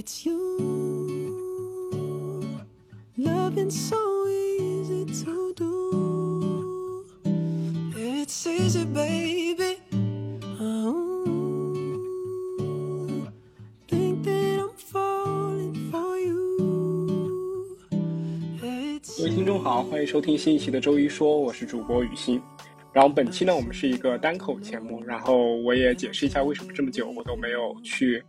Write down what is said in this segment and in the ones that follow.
It's you. Loving so easy to do. It's easy, baby. Oh, think that I'm falling for you. It's 各位听众好，欢迎收听新一期的周一说，我是主播雨欣。然后本期呢，我们是一个单口节目，然后我也解释一下为什么这么久我都没有去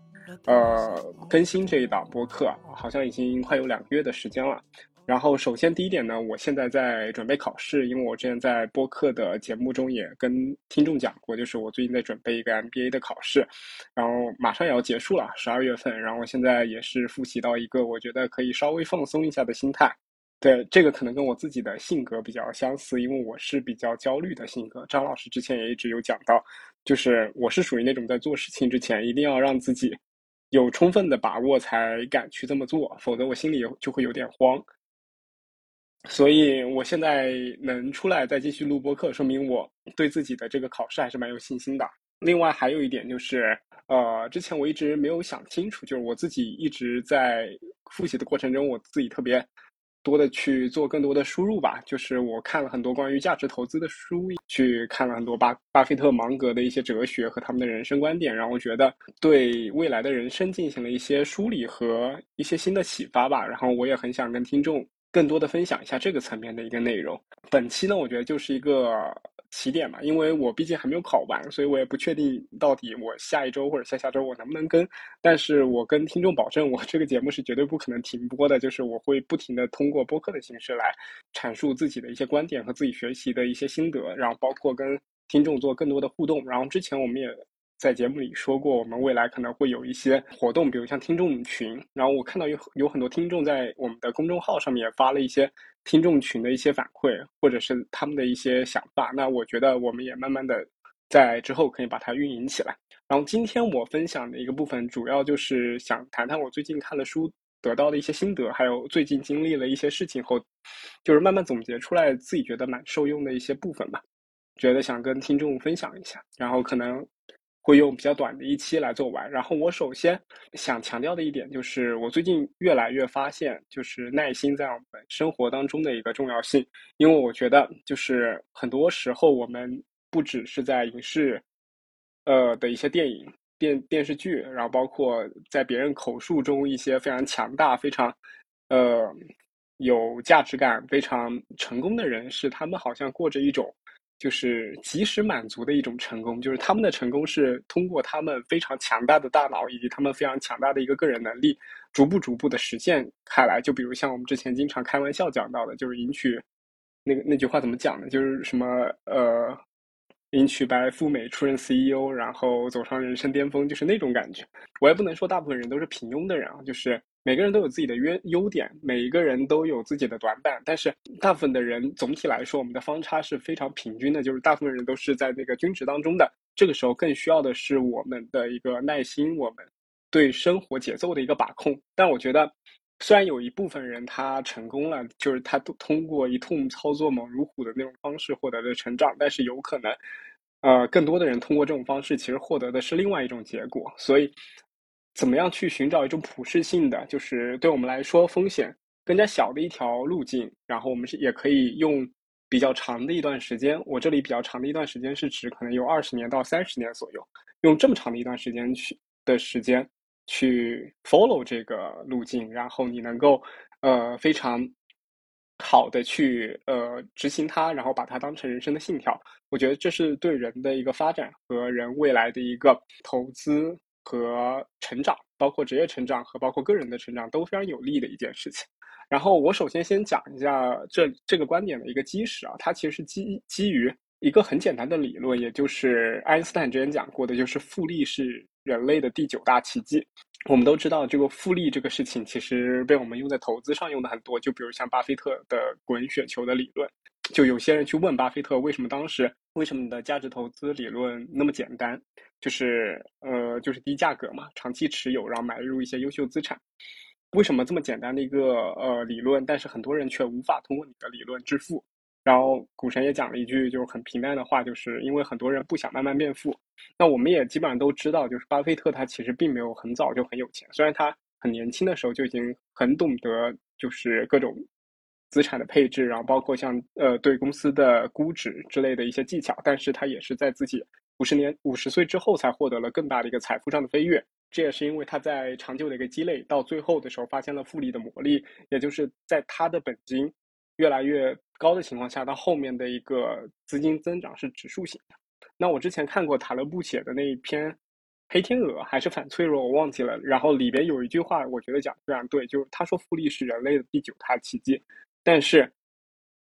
呃更新这一档播客，好像已经快有两个月的时间了。然后首先第一点呢，我现在在准备考试，因为我之前在播客的节目中也跟听众讲过，就是我最近在准备一个 MBA 的考试，然后马上也要结束了，十二月份。然后现在也是复习到一个我觉得可以稍微放松一下的心态。对，这个可能跟我自己的性格比较相似，因为我是比较焦虑的性格。张老师之前也一直有讲到，就是我是属于那种在做事情之前一定要让自己有充分的把握才敢去这么做，否则我心里就会有点慌。所以我现在能出来再继续录播课，说明我对自己的这个考试还是蛮有信心的。另外还有一点就是，呃，之前我一直没有想清楚，就是我自己一直在复习的过程中，我自己特别多的去做更多的输入吧。就是我看了很多关于价值投资的书，去看了很多巴巴菲特、芒格的一些哲学和他们的人生观点，然后我觉得对未来的人生进行了一些梳理和一些新的启发吧。然后我也很想跟听众更多的分享一下这个层面的一个内容。本期呢，我觉得就是一个起点嘛，因为我毕竟还没有考完，所以我也不确定到底我下一周或者下下周我能不能跟。但是我跟听众保证，我这个节目是绝对不可能停播的，就是我会不停的通过播客的形式来阐述自己的一些观点和自己学习的一些心得，然后包括跟听众做更多的互动。然后之前我们也在节目里说过，我们未来可能会有一些活动，比如像听众群。然后我看到有有很多听众在我们的公众号上面也发了一些听众群的一些反馈，或者是他们的一些想法。那我觉得我们也慢慢的在之后可以把它运营起来。然后今天我分享的一个部分，主要就是想谈谈我最近看了书得到的一些心得，还有最近经历了一些事情后，就是慢慢总结出来自己觉得蛮受用的一些部分吧。觉得想跟听众分享一下，然后可能会用比较短的一期来做完。然后我首先想强调的一点就是，我最近越来越发现，就是耐心在我们生活当中的一个重要性。因为我觉得，就是很多时候我们不只是在影视，呃的一些电影、电电视剧，然后包括在别人口述中一些非常强大、非常，呃有价值感、非常成功的人士，他们好像过着一种。就是及时满足的一种成功，就是他们的成功是通过他们非常强大的大脑以及他们非常强大的一个个人能力，逐步逐步的实现开来。就比如像我们之前经常开玩笑讲到的，就是迎娶那个那句话怎么讲呢？就是什么呃，迎娶白富美出任 CEO，然后走上人生巅峰，就是那种感觉。我也不能说大部分人都是平庸的人啊，就是。每个人都有自己的优优点，每一个人都有自己的短板，但是大部分的人总体来说，我们的方差是非常平均的，就是大部分人都是在那个均值当中的。这个时候更需要的是我们的一个耐心，我们对生活节奏的一个把控。但我觉得，虽然有一部分人他成功了，就是他通过一通操作猛如虎的那种方式获得了成长，但是有可能，呃，更多的人通过这种方式其实获得的是另外一种结果，所以。怎么样去寻找一种普适性的，就是对我们来说风险更加小的一条路径？然后我们是也可以用比较长的一段时间，我这里比较长的一段时间是指可能有二十年到三十年左右，用这么长的一段时间去的时间去 follow 这个路径，然后你能够呃非常好的去呃执行它，然后把它当成人生的信条。我觉得这是对人的一个发展和人未来的一个投资。和成长，包括职业成长和包括个人的成长都非常有利的一件事情。然后我首先先讲一下这这个观点的一个基石啊，它其实是基基于一个很简单的理论，也就是爱因斯坦之前讲过的，就是复利是人类的第九大奇迹。我们都知道，这个复利这个事情其实被我们用在投资上用的很多，就比如像巴菲特的滚雪球的理论。就有些人去问巴菲特，为什么当时为什么你的价值投资理论那么简单？就是呃，就是低价格嘛，长期持有，然后买入一些优秀资产。为什么这么简单的一个呃理论，但是很多人却无法通过你的理论致富？然后股神也讲了一句就是很平淡的话，就是因为很多人不想慢慢变富。那我们也基本上都知道，就是巴菲特他其实并没有很早就很有钱，虽然他很年轻的时候就已经很懂得就是各种资产的配置，然后包括像呃对公司的估值之类的一些技巧，但是他也是在自己五十年五十岁之后才获得了更大的一个财富上的飞跃。这也是因为他在长久的一个积累，到最后的时候发现了复利的魔力，也就是在他的本金越来越高的情况下，到后面的一个资金增长是指数型的。那我之前看过塔勒布写的那一篇《黑天鹅》还是反脆弱，我忘记了。然后里边有一句话，我觉得讲的非常对，就是他说复利是人类的第九大奇迹，但是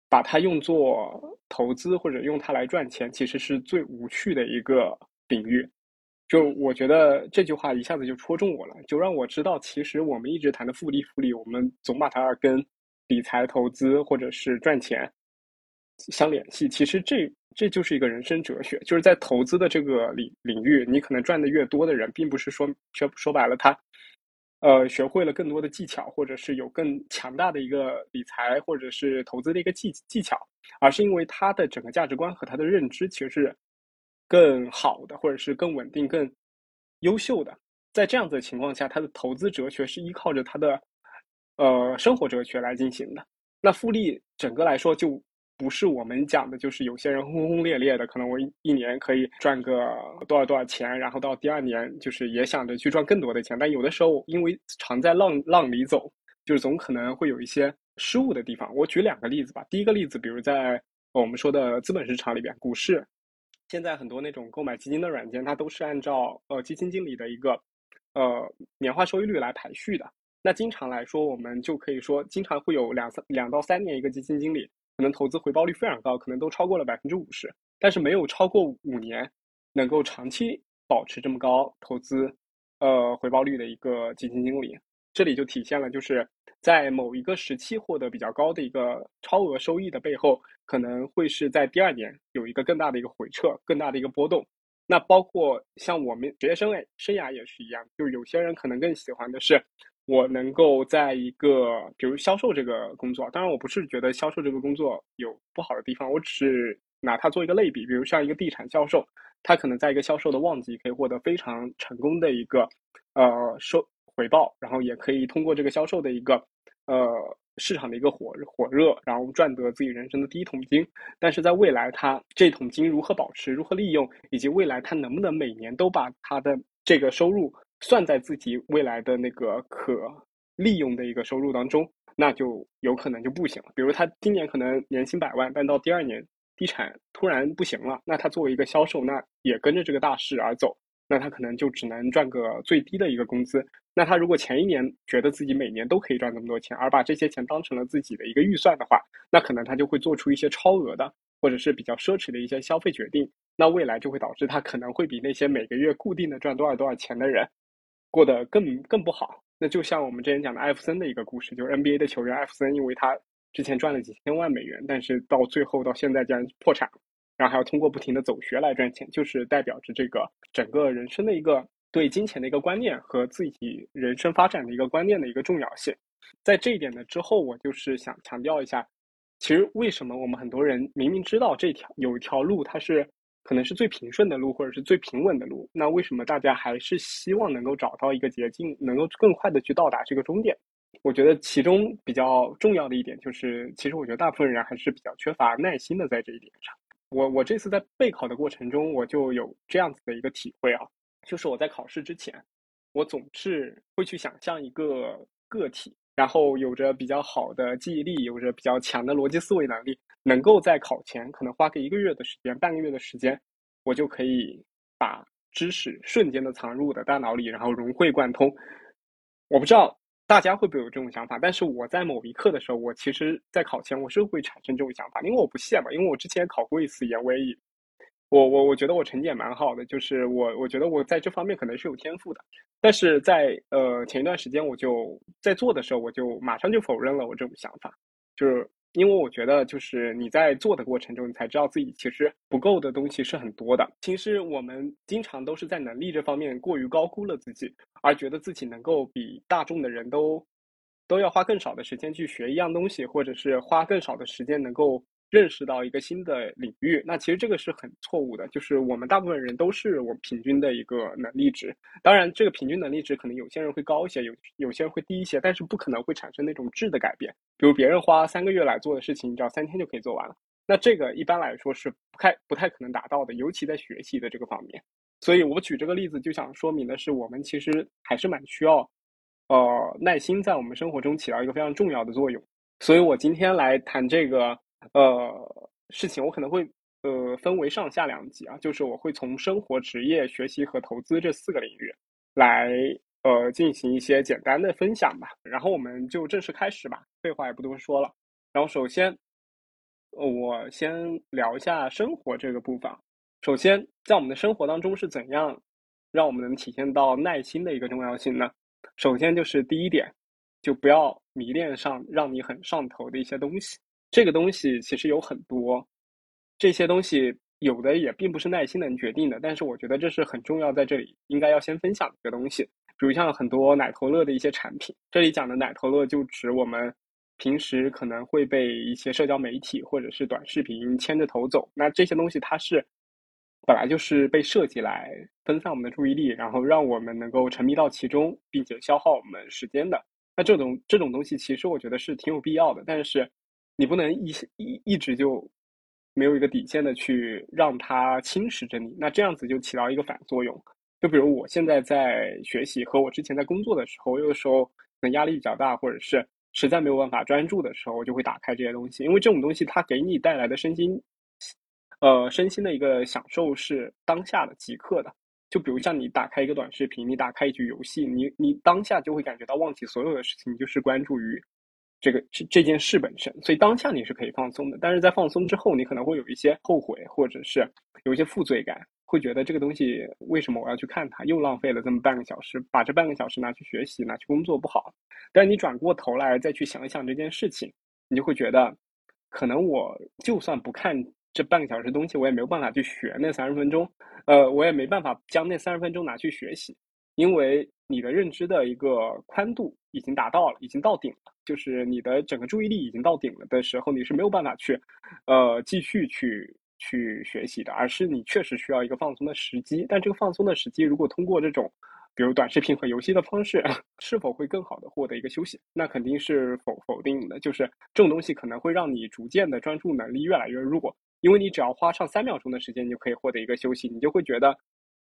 把它用作投资或者用它来赚钱，其实是最无趣的一个领域。就我觉得这句话一下子就戳中我了，就让我知道，其实我们一直谈的复利，复利，我们总把它跟理财投资或者是赚钱相联系。其实这这就是一个人生哲学，就是在投资的这个领领域，你可能赚的越多的人，并不是说说说白了他，呃，学会了更多的技巧，或者是有更强大的一个理财或者是投资的一个技技巧，而是因为他的整个价值观和他的认知其实是。更好的，或者是更稳定、更优秀的，在这样子的情况下，他的投资哲学是依靠着他的呃生活哲学来进行的。那复利整个来说，就不是我们讲的，就是有些人轰轰烈烈的，可能我一年可以赚个多少多少钱，然后到第二年就是也想着去赚更多的钱。但有的时候，因为常在浪浪里走，就是总可能会有一些失误的地方。我举两个例子吧。第一个例子，比如在我们说的资本市场里边，股市。现在很多那种购买基金的软件，它都是按照呃基金经理的一个呃年化收益率来排序的。那经常来说，我们就可以说，经常会有两三两到三年一个基金经理可能投资回报率非常高，可能都超过了百分之五十，但是没有超过五年能够长期保持这么高投资呃回报率的一个基金经理。这里就体现了，就是在某一个时期获得比较高的一个超额收益的背后，可能会是在第二年有一个更大的一个回撤、更大的一个波动。那包括像我们职业生涯生涯也是一样，就是有些人可能更喜欢的是，我能够在一个比如销售这个工作。当然，我不是觉得销售这个工作有不好的地方，我只是拿它做一个类比。比如像一个地产销售，他可能在一个销售的旺季可以获得非常成功的一个呃收。回报，然后也可以通过这个销售的一个，呃，市场的一个火火热，然后赚得自己人生的第一桶金。但是在未来，他这桶金如何保持，如何利用，以及未来他能不能每年都把他的这个收入算在自己未来的那个可利用的一个收入当中，那就有可能就不行了。比如他今年可能年薪百万，但到第二年地产突然不行了，那他作为一个销售，那也跟着这个大势而走。那他可能就只能赚个最低的一个工资。那他如果前一年觉得自己每年都可以赚那么多钱，而把这些钱当成了自己的一个预算的话，那可能他就会做出一些超额的或者是比较奢侈的一些消费决定。那未来就会导致他可能会比那些每个月固定的赚多少多少钱的人过得更更不好。那就像我们之前讲的艾弗森的一个故事，就是 NBA 的球员艾弗森，因为他之前赚了几千万美元，但是到最后到现在竟然破产。然后还要通过不停的走学来赚钱，就是代表着这个整个人生的一个对金钱的一个观念和自己人生发展的一个观念的一个重要性。在这一点的之后，我就是想强调一下，其实为什么我们很多人明明知道这条有一条路它是可能是最平顺的路或者是最平稳的路，那为什么大家还是希望能够找到一个捷径，能够更快的去到达这个终点？我觉得其中比较重要的一点就是，其实我觉得大部分人还是比较缺乏耐心的在这一点上。我我这次在备考的过程中，我就有这样子的一个体会啊，就是我在考试之前，我总是会去想象一个个体，然后有着比较好的记忆力，有着比较强的逻辑思维能力，能够在考前可能花个一个月的时间、半个月的时间，我就可以把知识瞬间的藏入我的大脑里，然后融会贯通。我不知道。大家会不会有这种想法？但是我在某一刻的时候，我其实，在考前我是会产生这种想法，因为我不屑嘛，因为我之前考过一次研，我也，我我我觉得我成绩也蛮好的，就是我我觉得我在这方面可能是有天赋的，但是在呃前一段时间我就在做的时候，我就马上就否认了我这种想法，就是。因为我觉得，就是你在做的过程中，你才知道自己其实不够的东西是很多的。其实我们经常都是在能力这方面过于高估了自己，而觉得自己能够比大众的人都都要花更少的时间去学一样东西，或者是花更少的时间能够认识到一个新的领域。那其实这个是很错误的，就是我们大部分人都是我平均的一个能力值。当然，这个平均能力值可能有些人会高一些，有有些人会低一些，但是不可能会产生那种质的改变。比如别人花三个月来做的事情，你只要三天就可以做完了。那这个一般来说是不太不太可能达到的，尤其在学习的这个方面。所以我举这个例子就想说明的是，我们其实还是蛮需要，呃，耐心在我们生活中起到一个非常重要的作用。所以我今天来谈这个呃事情，我可能会呃分为上下两集啊，就是我会从生活、职业、学习和投资这四个领域来呃进行一些简单的分享吧。然后我们就正式开始吧，废话也不多说了。然后首先。我先聊一下生活这个部分。首先，在我们的生活当中是怎样让我们能体现到耐心的一个重要性呢？首先就是第一点，就不要迷恋上让你很上头的一些东西。这个东西其实有很多，这些东西有的也并不是耐心能决定的。但是我觉得这是很重要，在这里应该要先分享一个东西。比如像很多奶头乐的一些产品，这里讲的奶头乐就指我们。平时可能会被一些社交媒体或者是短视频牵着头走，那这些东西它是本来就是被设计来分散我们的注意力，然后让我们能够沉迷到其中，并且消耗我们时间的。那这种这种东西其实我觉得是挺有必要的，但是你不能一一一直就没有一个底线的去让它侵蚀着你，那这样子就起到一个反作用。就比如我现在在学习和我之前在工作的时候，有的时候可能压力比较大，或者是。实在没有办法专注的时候，我就会打开这些东西，因为这种东西它给你带来的身心，呃，身心的一个享受是当下的、即刻的。就比如像你打开一个短视频，你打开一局游戏，你你当下就会感觉到忘记所有的事情，你就是关注于这个这这件事本身。所以当下你是可以放松的，但是在放松之后，你可能会有一些后悔，或者是有一些负罪感。会觉得这个东西为什么我要去看它？又浪费了这么半个小时，把这半个小时拿去学习、拿去工作不好。但你转过头来再去想一想这件事情，你就会觉得，可能我就算不看这半个小时东西，我也没有办法去学那三十分钟。呃，我也没办法将那三十分钟拿去学习，因为你的认知的一个宽度已经达到了，已经到顶了，就是你的整个注意力已经到顶了的时候，你是没有办法去，呃，继续去。去学习的，而是你确实需要一个放松的时机。但这个放松的时机，如果通过这种，比如短视频和游戏的方式，是否会更好的获得一个休息？那肯定是否否定的。就是这种东西可能会让你逐渐的专注能力越来越弱，因为你只要花上三秒钟的时间，你就可以获得一个休息，你就会觉得，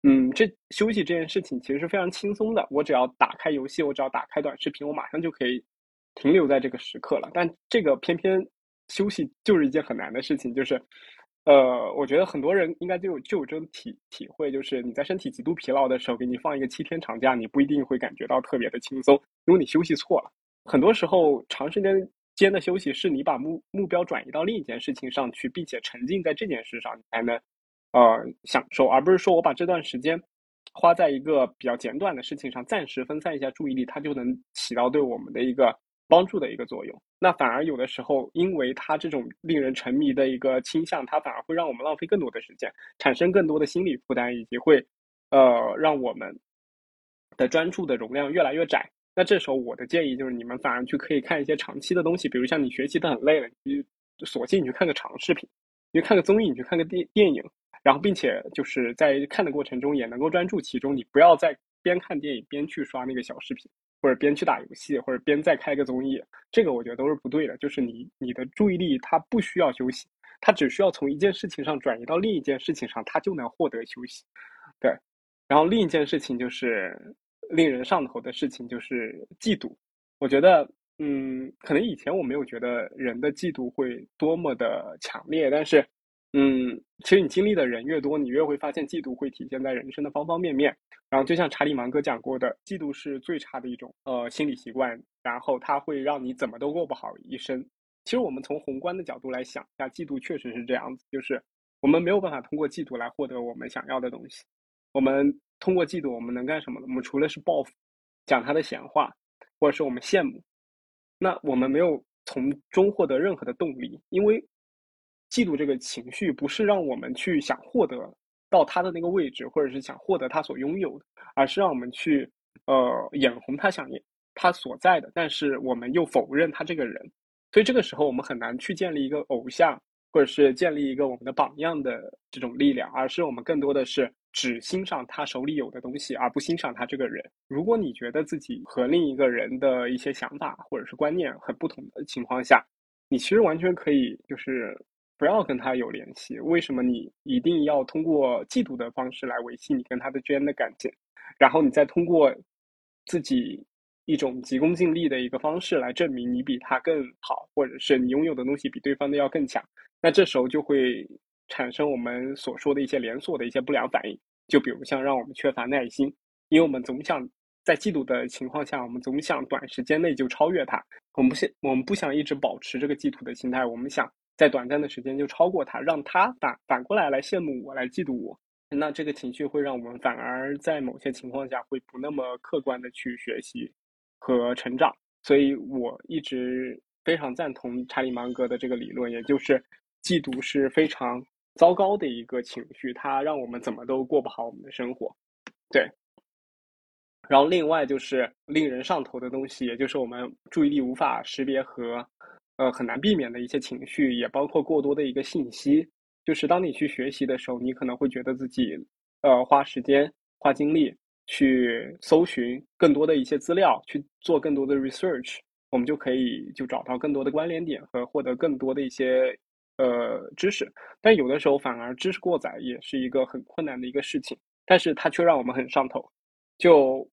嗯，这休息这件事情其实是非常轻松的。我只要打开游戏，我只要打开短视频，我马上就可以停留在这个时刻了。但这个偏偏休息就是一件很难的事情，就是。呃，我觉得很多人应该就有就有这种体体会，就是你在身体极度疲劳的时候，给你放一个七天长假，你不一定会感觉到特别的轻松，因为你休息错了。很多时候，长时间间的休息是你把目目标转移到另一件事情上去，并且沉浸在这件事上，你才能呃享受，而不是说我把这段时间花在一个比较简短的事情上，暂时分散一下注意力，它就能起到对我们的一个。帮助的一个作用，那反而有的时候，因为它这种令人沉迷的一个倾向，它反而会让我们浪费更多的时间，产生更多的心理负担，以及会，呃，让我们的专注的容量越来越窄。那这时候我的建议就是，你们反而去可以看一些长期的东西，比如像你学习的很累了，你索性你去看个长视频，你去看个综艺，你去看个电电影，然后并且就是在看的过程中也能够专注其中，你不要再边看电影边去刷那个小视频。或者边去打游戏，或者边再开个综艺，这个我觉得都是不对的。就是你你的注意力它不需要休息，它只需要从一件事情上转移到另一件事情上，它就能获得休息。对，然后另一件事情就是令人上头的事情就是嫉妒。我觉得，嗯，可能以前我没有觉得人的嫉妒会多么的强烈，但是。嗯，其实你经历的人越多，你越会发现嫉妒会体现在人生的方方面面。然后就像查理芒格讲过的，嫉妒是最差的一种呃心理习惯，然后它会让你怎么都过不好一生。其实我们从宏观的角度来想一下，嫉妒确实是这样子，就是我们没有办法通过嫉妒来获得我们想要的东西。我们通过嫉妒，我们能干什么呢？我们除了是报复，讲他的闲话，或者是我们羡慕，那我们没有从中获得任何的动力，因为。嫉妒这个情绪不是让我们去想获得到他的那个位置，或者是想获得他所拥有的，而是让我们去呃眼红他想他所在的，但是我们又否认他这个人，所以这个时候我们很难去建立一个偶像或者是建立一个我们的榜样的这种力量，而是我们更多的是只欣赏他手里有的东西，而不欣赏他这个人。如果你觉得自己和另一个人的一些想法或者是观念很不同的情况下，你其实完全可以就是不要跟他有联系。为什么你一定要通过嫉妒的方式来维系你跟他的之间的感情？然后你再通过自己一种急功近利的一个方式来证明你比他更好，或者是你拥有的东西比对方的要更强。那这时候就会产生我们所说的一些连锁的一些不良反应。就比如像让我们缺乏耐心，因为我们总想在嫉妒的情况下，我们总想短时间内就超越他。我们不想，我们不想一直保持这个嫉妒的心态，我们想在短暂的时间就超过他，让他反反过来来羡慕我，来嫉妒我。那这个情绪会让我们反而在某些情况下会不那么客观的去学习和成长，所以我一直非常赞同查理芒格的这个理论，也就是嫉妒是非常糟糕的一个情绪，它让我们怎么都过不好我们的生活。对，然后另外就是令人上头的东西，也就是我们注意力无法识别和呃很难避免的一些情绪，也包括过多的一个信息。就是当你去学习的时候，你可能会觉得自己，呃，花时间、花精力去搜寻更多的一些资料，去做更多的 research，我们就可以就找到更多的关联点和获得更多的一些呃知识。但有的时候反而知识过载也是一个很困难的一个事情，但是它却让我们很上头。就，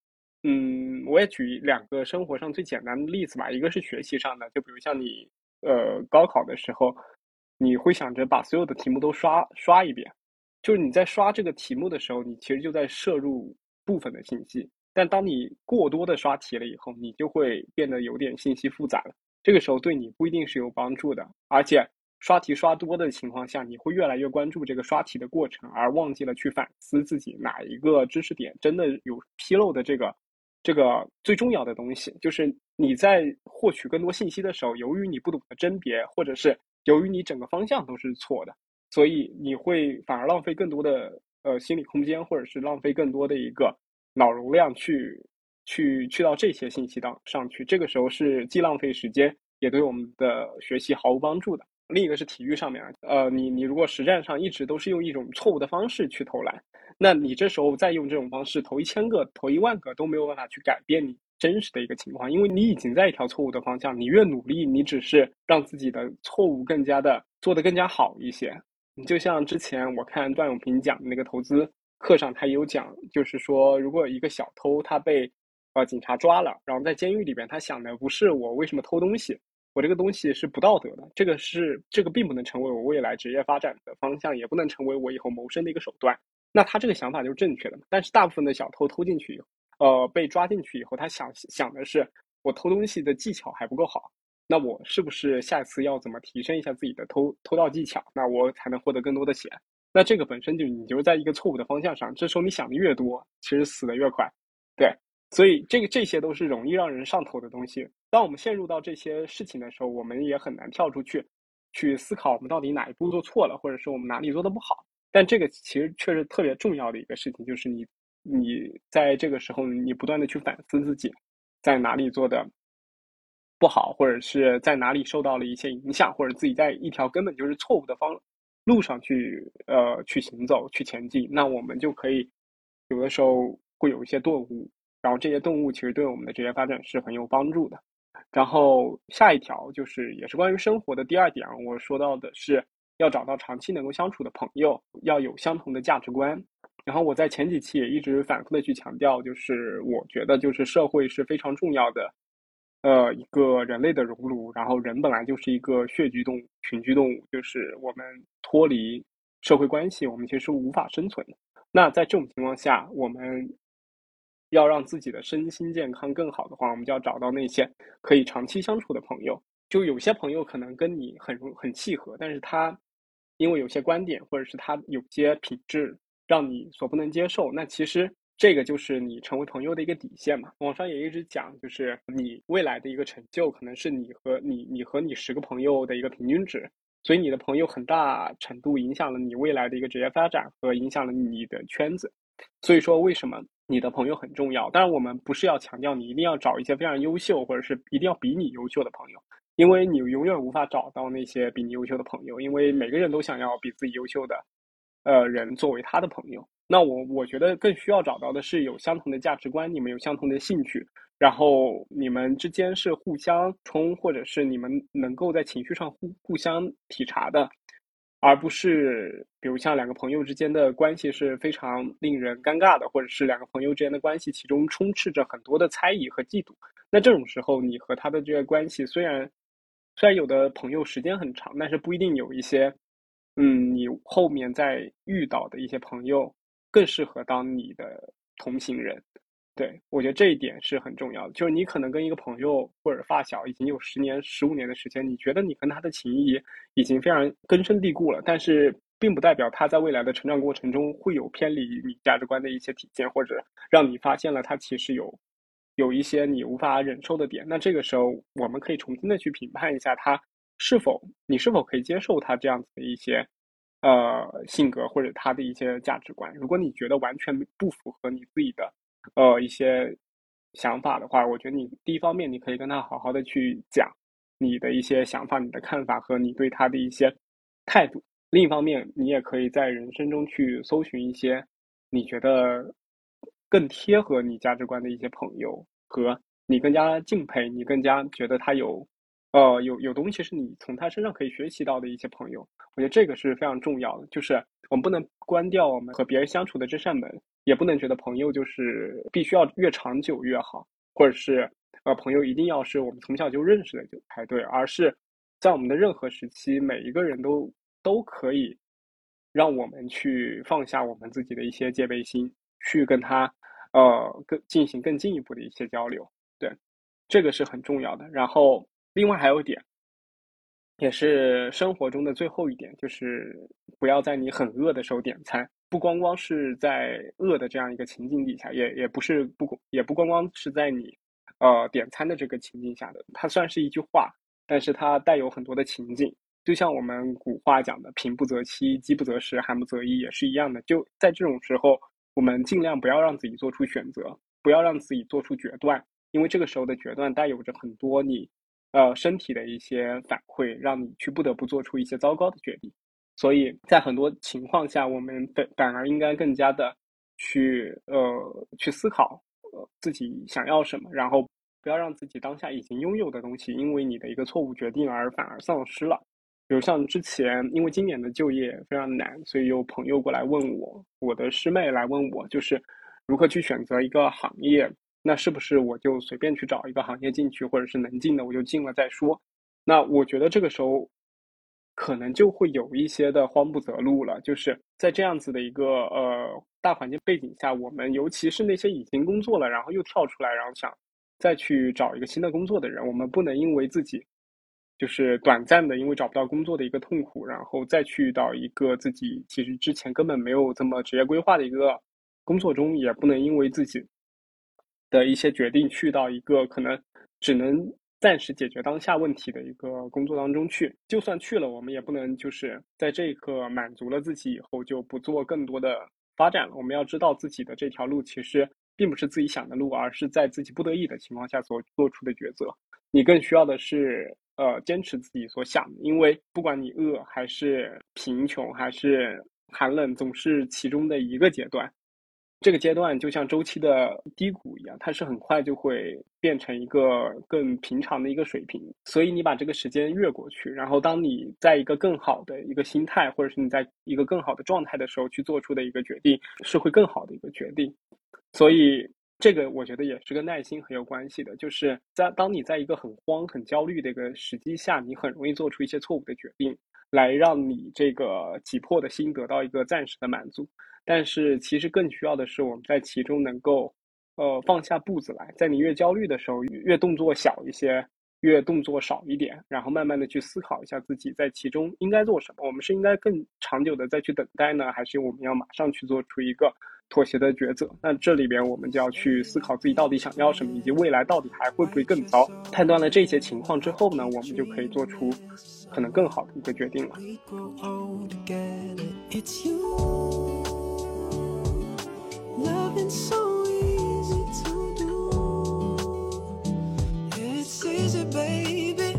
嗯，我也举两个生活上最简单的例子吧，一个是学习上的，就比如像你，呃，高考的时候。你会想着把所有的题目都刷刷一遍，就是你在刷这个题目的时候，你其实就在摄入部分的信息。但当你过多的刷题了以后，你就会变得有点信息复杂了。这个时候对你不一定是有帮助的。而且刷题刷多的情况下，你会越来越关注这个刷题的过程，而忘记了去反思自己哪一个知识点真的有纰漏的这个这个最重要的东西。就是你在获取更多信息的时候，由于你不懂得甄别，或者是由于你整个方向都是错的，所以你会反而浪费更多的呃心理空间，或者是浪费更多的一个脑容量去去去到这些信息当上去。这个时候是既浪费时间，也对我们的学习毫无帮助的。另一个是体育上面啊，呃，你你如果实战上一直都是用一种错误的方式去投篮，那你这时候再用这种方式投一千个、投一万个都没有办法去改变你。真实的一个情况，因为你已经在一条错误的方向，你越努力，你只是让自己的错误更加的做得更加好一些。你就像之前我看段永平讲的那个投资课上，他有讲，就是说，如果一个小偷他被呃警察抓了，然后在监狱里边，他想的不是我为什么偷东西，我这个东西是不道德的，这个是这个并不能成为我未来职业发展的方向，也不能成为我以后谋生的一个手段。那他这个想法就是正确的，但是大部分的小偷偷进去以后。呃，被抓进去以后，他想想的是，我偷东西的技巧还不够好，那我是不是下一次要怎么提升一下自己的偷偷盗技巧，那我才能获得更多的钱？那这个本身就你就是在一个错误的方向上，这时候你想的越多，其实死的越快，对，所以这个这些都是容易让人上头的东西。当我们陷入到这些事情的时候，我们也很难跳出去，去思考我们到底哪一步做错了，或者是我们哪里做的不好。但这个其实确实特别重要的一个事情，就是你。你在这个时候，你不断的去反思自己，在哪里做的不好，或者是在哪里受到了一些影响，或者自己在一条根本就是错误的方路上去呃去行走去前进，那我们就可以有的时候会有一些顿悟，然后这些动物其实对我们的职业发展是很有帮助的。然后下一条就是也是关于生活的第二点，我说到的是要找到长期能够相处的朋友，要有相同的价值观。然后我在前几期也一直反复的去强调，就是我觉得就是社会是非常重要的，呃，一个人类的熔炉。然后人本来就是一个血居动物、群居动物，就是我们脱离社会关系，我们其实是无法生存的。那在这种情况下，我们要让自己的身心健康更好的话，我们就要找到那些可以长期相处的朋友。就有些朋友可能跟你很很契合，但是他因为有些观点或者是他有些品质。让你所不能接受，那其实这个就是你成为朋友的一个底线嘛。网上也一直讲，就是你未来的一个成就，可能是你和你你和你十个朋友的一个平均值。所以你的朋友很大程度影响了你未来的一个职业发展和影响了你的圈子。所以说，为什么你的朋友很重要？当然，我们不是要强调你一定要找一些非常优秀或者是一定要比你优秀的朋友，因为你永远无法找到那些比你优秀的朋友，因为每个人都想要比自己优秀的，呃，人作为他的朋友。那我我觉得更需要找到的是有相同的价值观，你们有相同的兴趣，然后你们之间是互相冲，或者是你们能够在情绪上互互相体察的，而不是比如像两个朋友之间的关系是非常令人尴尬的，或者是两个朋友之间的关系其中充斥着很多的猜疑和嫉妒。那这种时候，你和他的这个关系虽然虽然有的朋友时间很长，但是不一定有一些，嗯，你后面再遇到的一些朋友。更适合当你的同行人，对我觉得这一点是很重要的。就是你可能跟一个朋友或者发小已经有十年、十五年的时间，你觉得你跟他的情谊已经非常根深蒂固了，但是并不代表他在未来的成长过程中会有偏离你价值观的一些体现，或者让你发现了他其实有有一些你无法忍受的点。那这个时候，我们可以重新的去评判一下他是否你是否可以接受他这样子的一些。呃，性格或者他的一些价值观，如果你觉得完全不符合你自己的呃一些想法的话，我觉得你第一方面你可以跟他好好的去讲你的一些想法、你的看法和你对他的一些态度。另一方面，你也可以在人生中去搜寻一些你觉得更贴合你价值观的一些朋友，和你更加敬佩、你更加觉得他有。呃，有有东西是你从他身上可以学习到的一些朋友，我觉得这个是非常重要的。就是我们不能关掉我们和别人相处的这扇门，也不能觉得朋友就是必须要越长久越好，或者是呃朋友一定要是我们从小就认识的就才对，而是在我们的任何时期，每一个人都都可以让我们去放下我们自己的一些戒备心，去跟他呃更进行更进一步的一些交流。对，这个是很重要的。然后。另外还有一点，也是生活中的最后一点，就是不要在你很饿的时候点餐。不光光是在饿的这样一个情境底下，也也不是不也不光光是在你呃点餐的这个情境下的。它算是一句话，但是它带有很多的情境。就像我们古话讲的“贫不择妻，饥不择食，寒不择衣”也是一样的。就在这种时候，我们尽量不要让自己做出选择，不要让自己做出决断，因为这个时候的决断带有着很多你。呃，身体的一些反馈，让你去不得不做出一些糟糕的决定，所以在很多情况下，我们反反而应该更加的去呃去思考，呃自己想要什么，然后不要让自己当下已经拥有的东西，因为你的一个错误决定而反而丧失了。比如像之前，因为今年的就业非常难，所以有朋友过来问我，我的师妹来问我，就是如何去选择一个行业。那是不是我就随便去找一个行业进去，或者是能进的我就进了再说？那我觉得这个时候可能就会有一些的慌不择路了。就是在这样子的一个呃大环境背景下，我们尤其是那些已经工作了，然后又跳出来，然后想再去找一个新的工作的人，我们不能因为自己就是短暂的因为找不到工作的一个痛苦，然后再去到一个自己其实之前根本没有这么职业规划的一个工作中，也不能因为自己。的一些决定，去到一个可能只能暂时解决当下问题的一个工作当中去。就算去了，我们也不能就是在这一刻满足了自己以后就不做更多的发展了。我们要知道自己的这条路其实并不是自己想的路，而是在自己不得已的情况下所做出的抉择。你更需要的是呃坚持自己所想，因为不管你饿还是贫穷还是寒冷，总是其中的一个阶段。这个阶段就像周期的低谷一样，它是很快就会变成一个更平常的一个水平。所以你把这个时间越过去，然后当你在一个更好的一个心态，或者是你在一个更好的状态的时候去做出的一个决定，是会更好的一个决定。所以这个我觉得也是跟耐心很有关系的，就是在当你在一个很慌、很焦虑的一个时机下，你很容易做出一些错误的决定，来让你这个急迫的心得到一个暂时的满足。但是其实更需要的是我们在其中能够，呃，放下步子来。在你越焦虑的时候，越动作小一些，越动作少一点，然后慢慢的去思考一下自己在其中应该做什么。我们是应该更长久的再去等待呢，还是我们要马上去做出一个妥协的抉择？那这里边我们就要去思考自己到底想要什么，以及未来到底还会不会更糟。判断了这些情况之后呢，我们就可以做出可能更好的一个决定了。love is so easy to baby。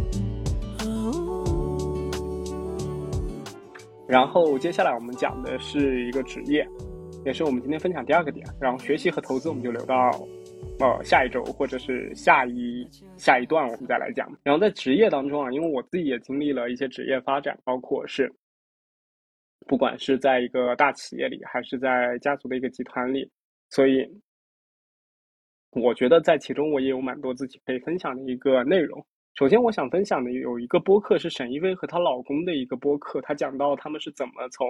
然后接下来我们讲的是一个职业，也是我们今天分享第二个点，然后学习和投资我们就留到呃下一周或者是下一下一段我们再来讲。然后在职业当中啊，因为我自己也经历了一些职业发展，包括是不管是在一个大企业里，还是在家族的一个集团里。所以我觉得在其中我也有蛮多自己可以分享的一个内容。首先，我想分享的有一个播客是沈一菲和她老公的一个播客，她讲到他们是怎么从，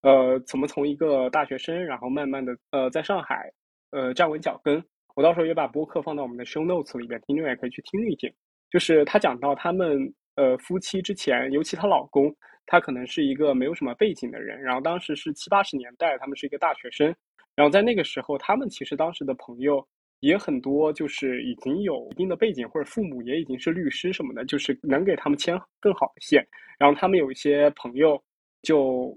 呃，怎么从一个大学生，然后慢慢的，呃，在上海，呃，站稳脚跟。我到时候也把播客放到我们的 show notes 里边，听众也可以去听一听。就是他讲到他们，呃，夫妻之前，尤其她老公，他可能是一个没有什么背景的人，然后当时是七八十年代，他们是一个大学生，然后在那个时候，他们其实当时的朋友。也很多，就是已经有一定的背景，或者父母也已经是律师什么的，就是能给他们牵更好的线。然后他们有一些朋友，就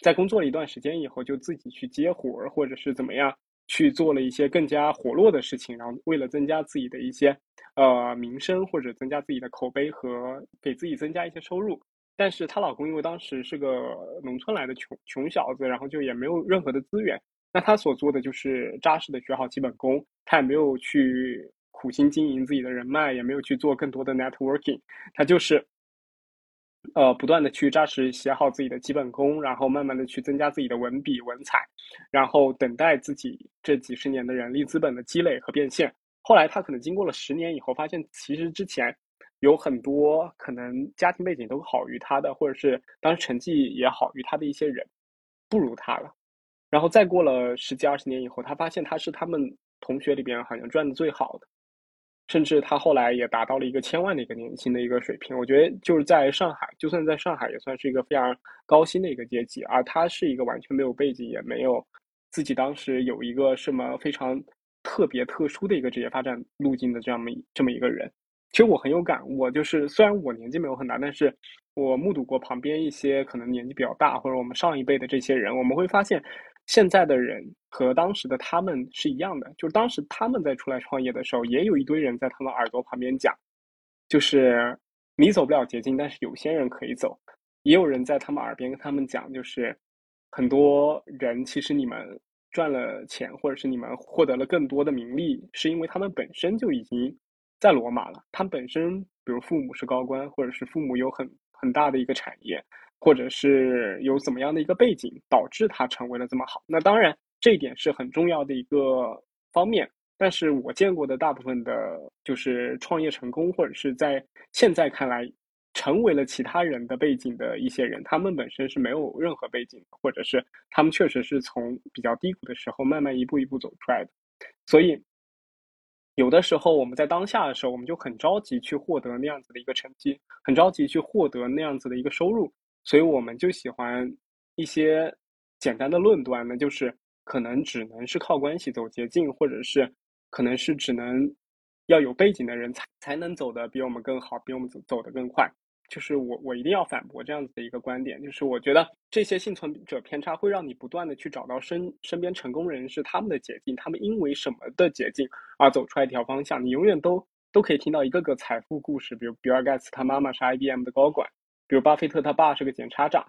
在工作了一段时间以后，就自己去接活儿，或者是怎么样去做了一些更加活络的事情。然后为了增加自己的一些呃名声，或者增加自己的口碑和给自己增加一些收入。但是她老公因为当时是个农村来的穷穷小子，然后就也没有任何的资源。那他所做的就是扎实的学好基本功，他也没有去苦心经营自己的人脉，也没有去做更多的 networking，他就是，呃，不断的去扎实写好自己的基本功，然后慢慢的去增加自己的文笔文采，然后等待自己这几十年的人力资本的积累和变现。后来他可能经过了十年以后，发现其实之前有很多可能家庭背景都好于他的，或者是当时成绩也好于他的一些人，不如他了。然后再过了十几二十年以后，他发现他是他们同学里边好像赚的最好的，甚至他后来也达到了一个千万的一个年薪的一个水平。我觉得就是在上海，就算在上海也算是一个非常高薪的一个阶级。而他是一个完全没有背景，也没有自己当时有一个什么非常特别特殊的一个职业发展路径的这样一这么一个人。其实我很有感，我就是虽然我年纪没有很大，但是我目睹过旁边一些可能年纪比较大或者我们上一辈的这些人，我们会发现。现在的人和当时的他们是一样的，就是当时他们在出来创业的时候，也有一堆人在他们耳朵旁边讲，就是你走不了捷径，但是有些人可以走。也有人在他们耳边跟他们讲，就是很多人其实你们赚了钱，或者是你们获得了更多的名利，是因为他们本身就已经在罗马了。他们本身，比如父母是高官，或者是父母有很很大的一个产业。或者是有怎么样的一个背景，导致他成为了这么好？那当然，这一点是很重要的一个方面。但是我见过的大部分的，就是创业成功，或者是在现在看来成为了其他人的背景的一些人，他们本身是没有任何背景，或者是他们确实是从比较低谷的时候慢慢一步一步走出来的。所以，有的时候我们在当下的时候，我们就很着急去获得那样子的一个成绩，很着急去获得那样子的一个收入。所以我们就喜欢一些简单的论断，那就是可能只能是靠关系走捷径，或者是可能是只能要有背景的人才才能走得比我们更好，比我们走走得更快。就是我我一定要反驳这样子的一个观点，就是我觉得这些幸存者偏差会让你不断的去找到身身边成功人士他们的捷径，他们因为什么的捷径而走出来一条方向。你永远都都可以听到一个个财富故事，比如比尔盖茨他妈妈是 IBM 的高管。比如巴菲特他爸是个检察长，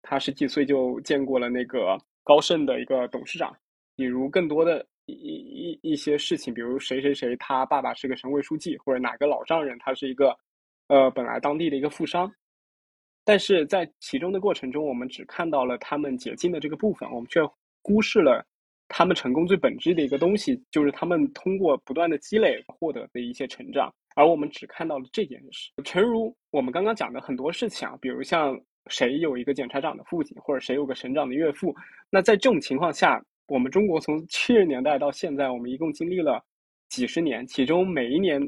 他十几岁就见过了那个高盛的一个董事长。比如更多的一一一些事情，比如谁谁谁他爸爸是个省委书记，或者哪个老丈人他是一个呃本来当地的一个富商，但是在其中的过程中，我们只看到了他们捷径的这个部分，我们却忽视了他们成功最本质的一个东西，就是他们通过不断的积累获得的一些成长。而我们只看到了这件事，诚如我们刚刚讲的很多事情啊，比如像谁有一个检察长的父亲，或者谁有个省长的岳父。那在这种情况下，我们中国从七十年代到现在，我们一共经历了几十年，其中每一年、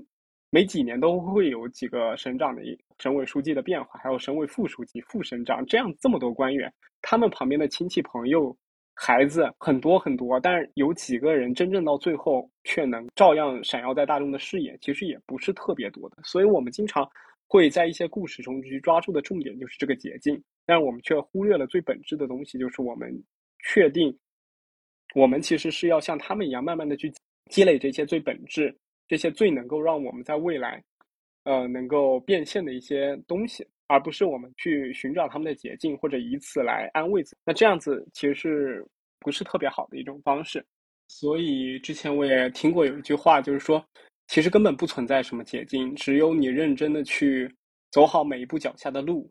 每几年都会有几个省长的省委书记的变化，还有省委副书记、副省长这样这么多官员，他们旁边的亲戚朋友。孩子很多很多，但是有几个人真正到最后却能照样闪耀在大众的视野，其实也不是特别多的。所以，我们经常会在一些故事中去抓住的重点就是这个捷径，但是我们却忽略了最本质的东西，就是我们确定，我们其实是要像他们一样，慢慢的去积累这些最本质、这些最能够让我们在未来，呃，能够变现的一些东西。而不是我们去寻找他们的捷径，或者以此来安慰自己。那这样子其实是不是特别好的一种方式？所以之前我也听过有一句话，就是说，其实根本不存在什么捷径，只有你认真的去走好每一步脚下的路，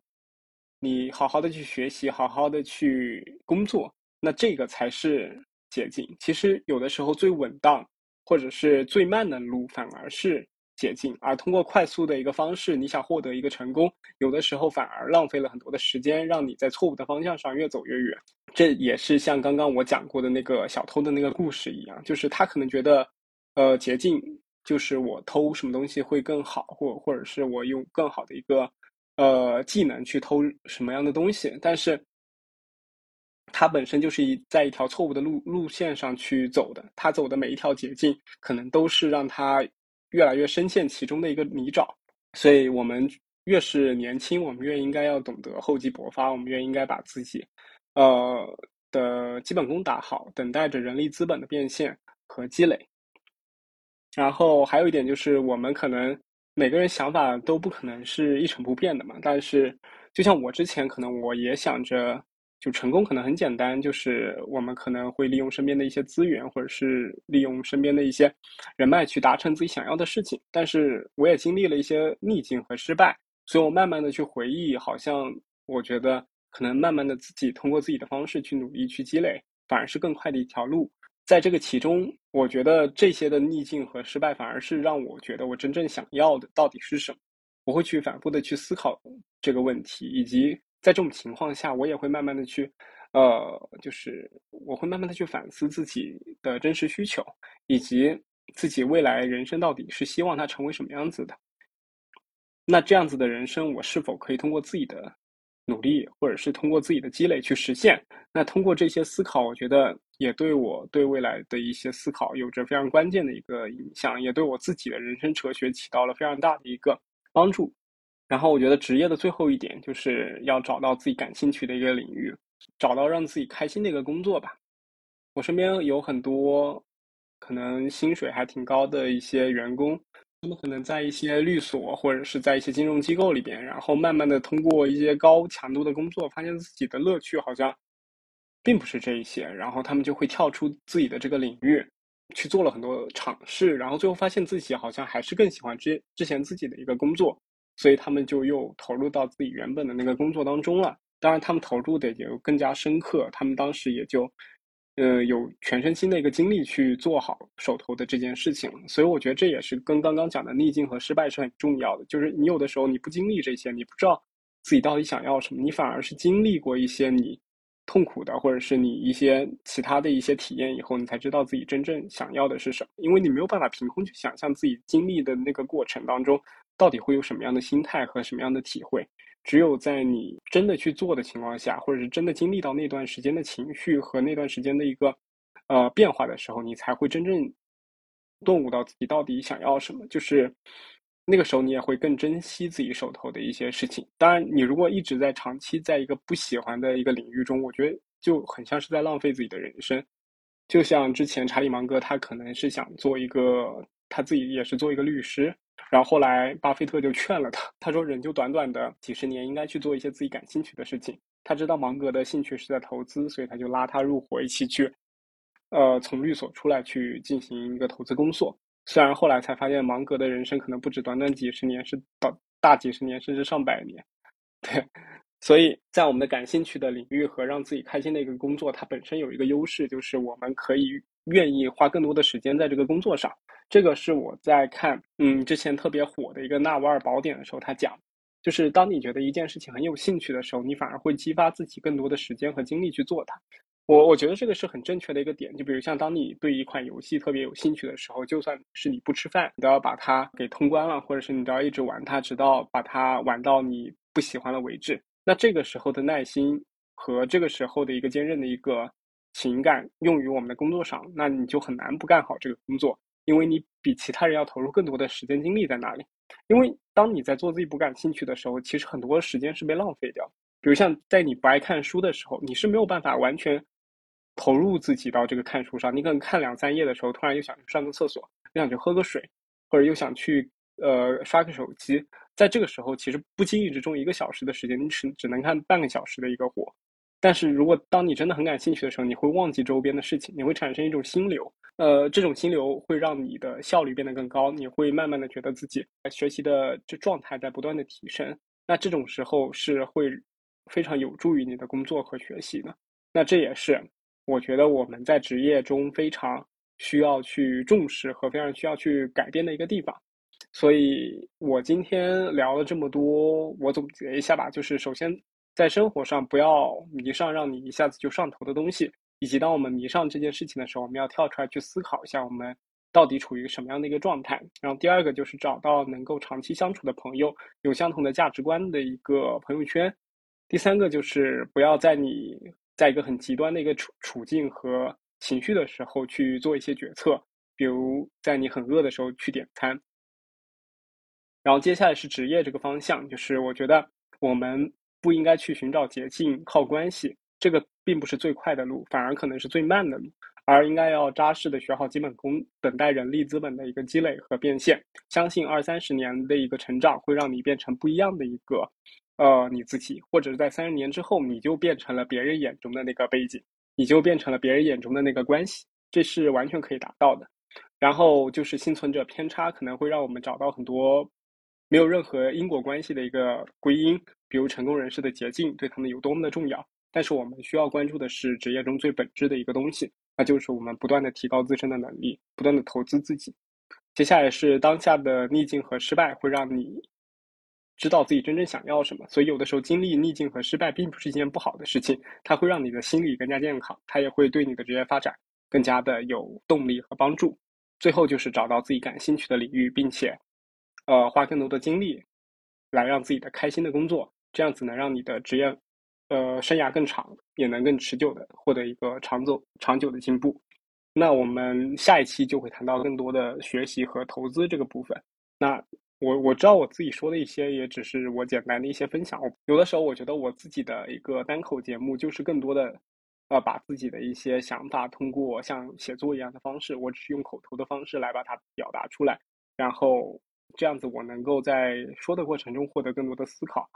你好好的去学习，好好的去工作，那这个才是捷径。其实有的时候最稳当或者是最慢的路反而是捷径，而通过快速的一个方式，你想获得一个成功，有的时候反而浪费了很多的时间，让你在错误的方向上越走越远。这也是像刚刚我讲过的那个小偷的那个故事一样，就是他可能觉得，呃，捷径就是我偷什么东西会更好，或或者是我用更好的一个呃技能去偷什么样的东西，但是，他本身就是一在一条错误的路路线上去走的，他走的每一条捷径可能都是让他越来越深陷其中的一个泥沼，所以我们越是年轻，我们越应该要懂得厚积薄发，我们越应该把自己，呃的基本功打好，等待着人力资本的变现和积累。然后还有一点就是，我们可能每个人想法都不可能是一成不变的嘛。但是，就像我之前可能我也想着，就成功可能很简单，就是我们可能会利用身边的一些资源，或者是利用身边的一些人脉去达成自己想要的事情。但是，我也经历了一些逆境和失败，所以我慢慢的去回忆，好像我觉得可能慢慢的自己通过自己的方式去努力去积累，反而是更快的一条路。在这个其中，我觉得这些的逆境和失败，反而是让我觉得我真正想要的到底是什么。我会去反复的去思考这个问题，以及在这种情况下，我也会慢慢的去，呃，就是我会慢慢的去反思自己的真实需求，以及自己未来人生到底是希望它成为什么样子的。那这样子的人生，我是否可以通过自己的？努力，或者是通过自己的积累去实现。那通过这些思考，我觉得也对我对未来的一些思考有着非常关键的一个影响，也对我自己的人生哲学起到了非常大的一个帮助。然后，我觉得职业的最后一点就是要找到自己感兴趣的一个领域，找到让自己开心的一个工作吧。我身边有很多可能薪水还挺高的一些员工。他们可能在一些律所或者是在一些金融机构里边，然后慢慢的通过一些高强度的工作，发现自己的乐趣好像并不是这一些，然后他们就会跳出自己的这个领域，去做了很多尝试，然后最后发现自己好像还是更喜欢之之前自己的一个工作，所以他们就又投入到自己原本的那个工作当中了。当然，他们投入的也更加深刻，他们当时也就。呃，有全身心的一个精力去做好手头的这件事情，所以我觉得这也是跟刚刚讲的逆境和失败是很重要的。就是你有的时候你不经历这些，你不知道自己到底想要什么，你反而是经历过一些你痛苦的，或者是你一些其他的一些体验以后，你才知道自己真正想要的是什么。因为你没有办法凭空去想象自己经历的那个过程当中，到底会有什么样的心态和什么样的体会。只有在你真的去做的情况下，或者是真的经历到那段时间的情绪和那段时间的一个呃变化的时候，你才会真正顿悟到自己到底想要什么。就是那个时候，你也会更珍惜自己手头的一些事情。当然，你如果一直在长期在一个不喜欢的一个领域中，我觉得就很像是在浪费自己的人生。就像之前查理芒格，他可能是想做一个他自己也是做一个律师。然后后来，巴菲特就劝了他，他说：“人就短短的几十年，应该去做一些自己感兴趣的事情。”他知道芒格的兴趣是在投资，所以他就拉他入伙，一起去，呃，从律所出来去进行一个投资工作。虽然后来才发现，芒格的人生可能不止短短几十年，是到大几十年，甚至上百年。对，所以在我们的感兴趣的领域和让自己开心的一个工作，它本身有一个优势，就是我们可以愿意花更多的时间在这个工作上。这个是我在看，嗯，之前特别火的一个《纳瓦尔宝典》的时候，他讲，就是当你觉得一件事情很有兴趣的时候，你反而会激发自己更多的时间和精力去做它。我我觉得这个是很正确的一个点。就比如像当你对一款游戏特别有兴趣的时候，就算是你不吃饭，你都要把它给通关了，或者是你都要一直玩它，直到把它玩到你不喜欢了为止。那这个时候的耐心和这个时候的一个坚韧的一个情感用于我们的工作上，那你就很难不干好这个工作。因为你比其他人要投入更多的时间精力在那里，因为当你在做自己不感兴趣的时候，其实很多时间是被浪费掉。比如像在你不爱看书的时候，你是没有办法完全投入自己到这个看书上。你可能看两三页的时候，突然又想去上个厕所，又想去喝个水，或者又想去呃刷个手机，在这个时候其实不经意之中一个小时的时间，你只只能看半个小时的一个活。但是如果当你真的很感兴趣的时候，你会忘记周边的事情，你会产生一种心流，呃，这种心流会让你的效率变得更高，你会慢慢的觉得自己学习的这状态在不断的提升。那这种时候是会非常有助于你的工作和学习的。那这也是我觉得我们在职业中非常需要去重视和非常需要去改变的一个地方。所以我今天聊了这么多，我总结一下吧，就是首先。在生活上不要迷上让你一下子就上头的东西，以及当我们迷上这件事情的时候，我们要跳出来去思考一下，我们到底处于一个什么样的一个状态。然后第二个就是找到能够长期相处的朋友，有相同的价值观的一个朋友圈。第三个就是不要在你在一个很极端的一个处处境和情绪的时候去做一些决策，比如在你很饿的时候去点餐。然后接下来是职业这个方向，就是我觉得我们。不应该去寻找捷径，靠关系，这个并不是最快的路，反而可能是最慢的路。而应该要扎实的学好基本功，等待人力资本的一个积累和变现。相信二三十年的一个成长，会让你变成不一样的一个，呃，你自己。或者是在三十年之后，你就变成了别人眼中的那个背景，你就变成了别人眼中的那个关系，这是完全可以达到的。然后就是幸存者偏差，可能会让我们找到很多没有任何因果关系的一个归因。比如成功人士的捷径对他们有多么的重要，但是我们需要关注的是职业中最本质的一个东西，那就是我们不断的提高自身的能力，不断的投资自己。接下来是当下的逆境和失败会让你知道自己真正想要什么，所以有的时候经历逆境和失败并不是一件不好的事情，它会让你的心理更加健康，它也会对你的职业发展更加的有动力和帮助。最后就是找到自己感兴趣的领域，并且，呃，花更多的精力来让自己的开心的工作。这样子能让你的职业，呃，生涯更长，也能更持久的获得一个长走长久的进步。那我们下一期就会谈到更多的学习和投资这个部分。那我我知道我自己说的一些也只是我简单的一些分享。有的时候我觉得我自己的一个单口节目就是更多的，呃，把自己的一些想法通过像写作一样的方式，我只是用口头的方式来把它表达出来，然后这样子我能够在说的过程中获得更多的思考。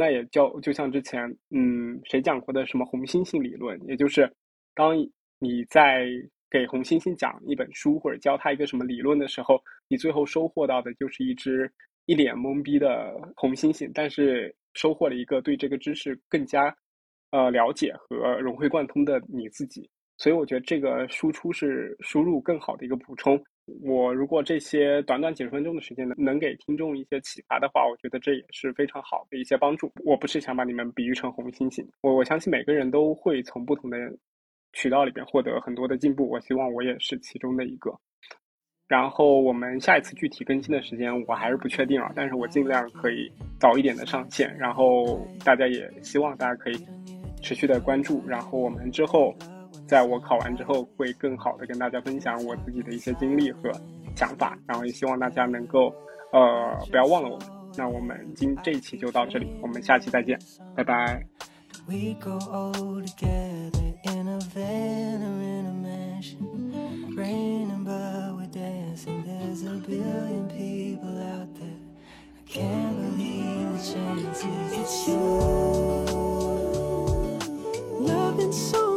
那也叫就像之前，嗯，谁讲过的什么红猩猩理论，也就是当你在给红猩猩讲一本书或者教他一个什么理论的时候，你最后收获到的就是一只一脸懵逼的红猩猩，但是收获了一个对这个知识更加呃了解和融会贯通的你自己。所以我觉得这个输出是输入更好的一个补充。我如果这些短短几十分钟的时间能能给听众一些启发的话，我觉得这也是非常好的一些帮助。我不是想把你们比喻成红猩猩，我我相信每个人都会从不同的渠道里边获得很多的进步。我希望我也是其中的一个。然后我们下一次具体更新的时间我还是不确定啊，但是我尽量可以早一点的上线。然后大家也希望大家可以持续的关注。然后我们之后。在我考完之后，会更好的跟大家分享我自己的一些经历和想法，然后也希望大家能够，呃，不要忘了我们。那我们今这一期就到这里，我们下期再见，拜拜。Can't believe the chances. It's you.